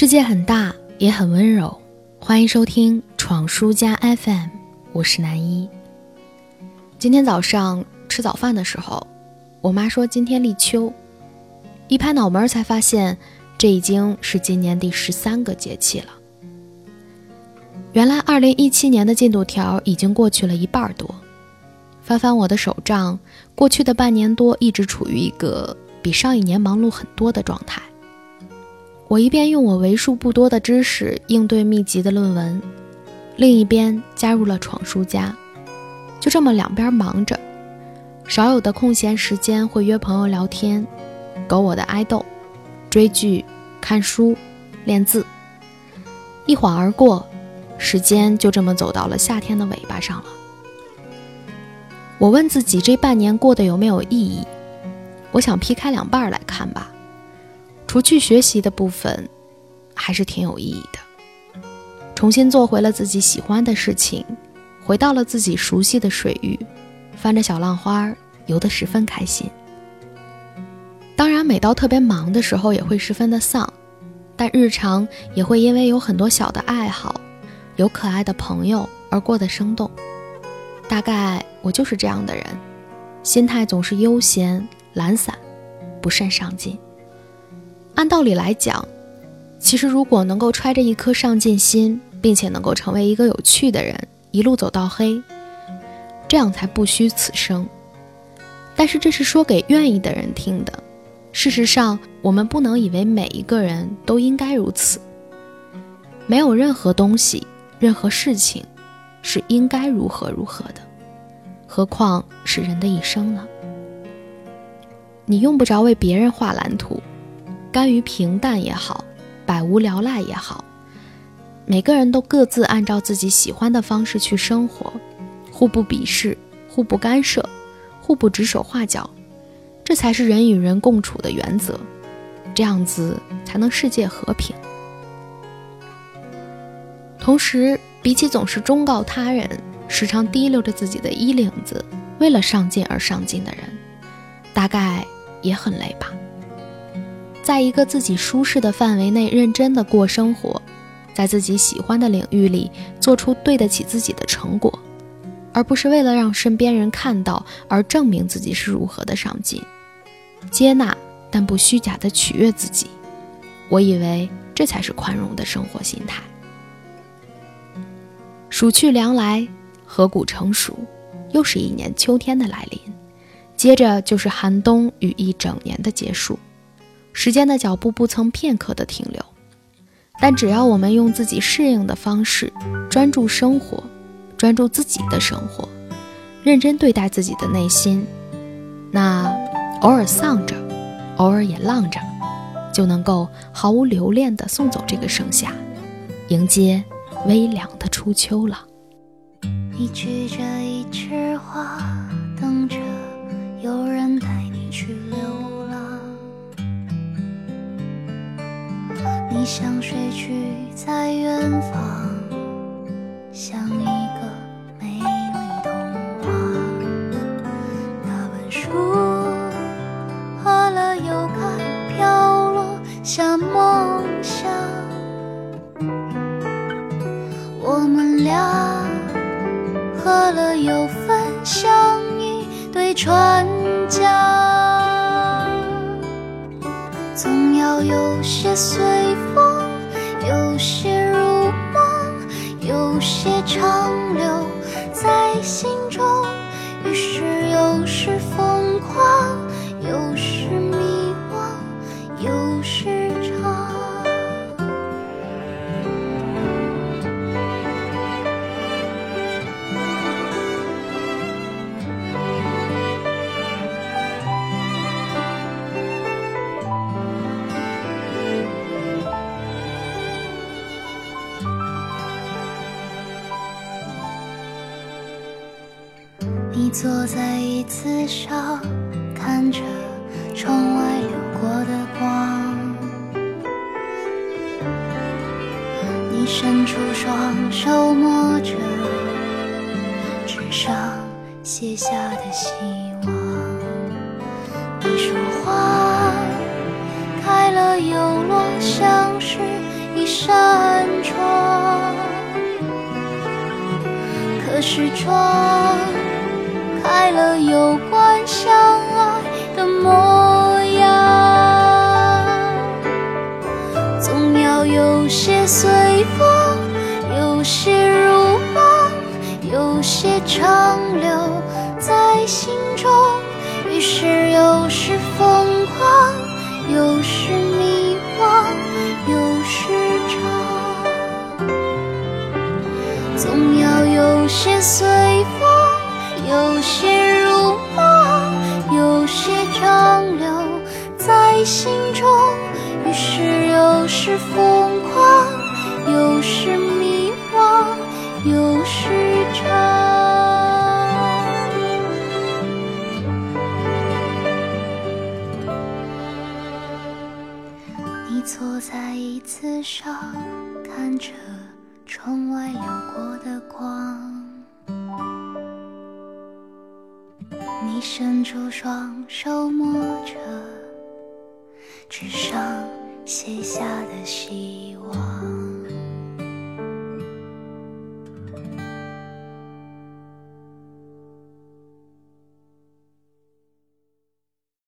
世界很大，也很温柔。欢迎收听闯书家 FM，我是南一。今天早上吃早饭的时候，我妈说今天立秋，一拍脑门才发现，这已经是今年第十三个节气了。原来二零一七年的进度条已经过去了一半多。翻翻我的手账，过去的半年多一直处于一个比上一年忙碌很多的状态。我一边用我为数不多的知识应对密集的论文，另一边加入了闯书家，就这么两边忙着，少有的空闲时间会约朋友聊天，狗我的爱豆，追剧、看书、练字。一晃而过，时间就这么走到了夏天的尾巴上了。我问自己，这半年过得有没有意义？我想劈开两半来看吧。除去学习的部分，还是挺有意义的。重新做回了自己喜欢的事情，回到了自己熟悉的水域，翻着小浪花，游得十分开心。当然，每到特别忙的时候，也会十分的丧，但日常也会因为有很多小的爱好，有可爱的朋友而过得生动。大概我就是这样的人，心态总是悠闲、懒散，不甚上进。按道理来讲，其实如果能够揣着一颗上进心，并且能够成为一个有趣的人，一路走到黑，这样才不虚此生。但是这是说给愿意的人听的。事实上，我们不能以为每一个人都应该如此。没有任何东西、任何事情是应该如何如何的，何况是人的一生呢？你用不着为别人画蓝图。甘于平淡也好，百无聊赖也好，每个人都各自按照自己喜欢的方式去生活，互不鄙视，互不干涉，互不指手画脚，这才是人与人共处的原则，这样子才能世界和平。同时，比起总是忠告他人，时常提溜着自己的衣领子，为了上进而上进的人，大概也很累吧。在一个自己舒适的范围内认真的过生活，在自己喜欢的领域里做出对得起自己的成果，而不是为了让身边人看到而证明自己是如何的上进。接纳但不虚假的取悦自己，我以为这才是宽容的生活心态。暑去凉来，河谷成熟，又是一年秋天的来临，接着就是寒冬与一整年的结束。时间的脚步不曾片刻的停留，但只要我们用自己适应的方式，专注生活，专注自己的生活，认真对待自己的内心，那偶尔丧着，偶尔也浪着，就能够毫无留恋的送走这个盛夏，迎接微凉的初秋了。你举着一枝花，你像睡去在远方，像一个美丽童话。那本书喝了又开，飘落下梦想。我们俩喝了又分享一对船桨。有些随风，有些如梦，有些长留在心中。于是，有时疯狂，你坐在椅子上，看着窗外流过的光。你伸出双手摸着纸上写下的希望。一束花开了又落，像是一扇窗，可是窗快乐有关伤。有时长。你坐在椅子上，看着窗外流过的光。你伸出双手摸着纸上写下的希望。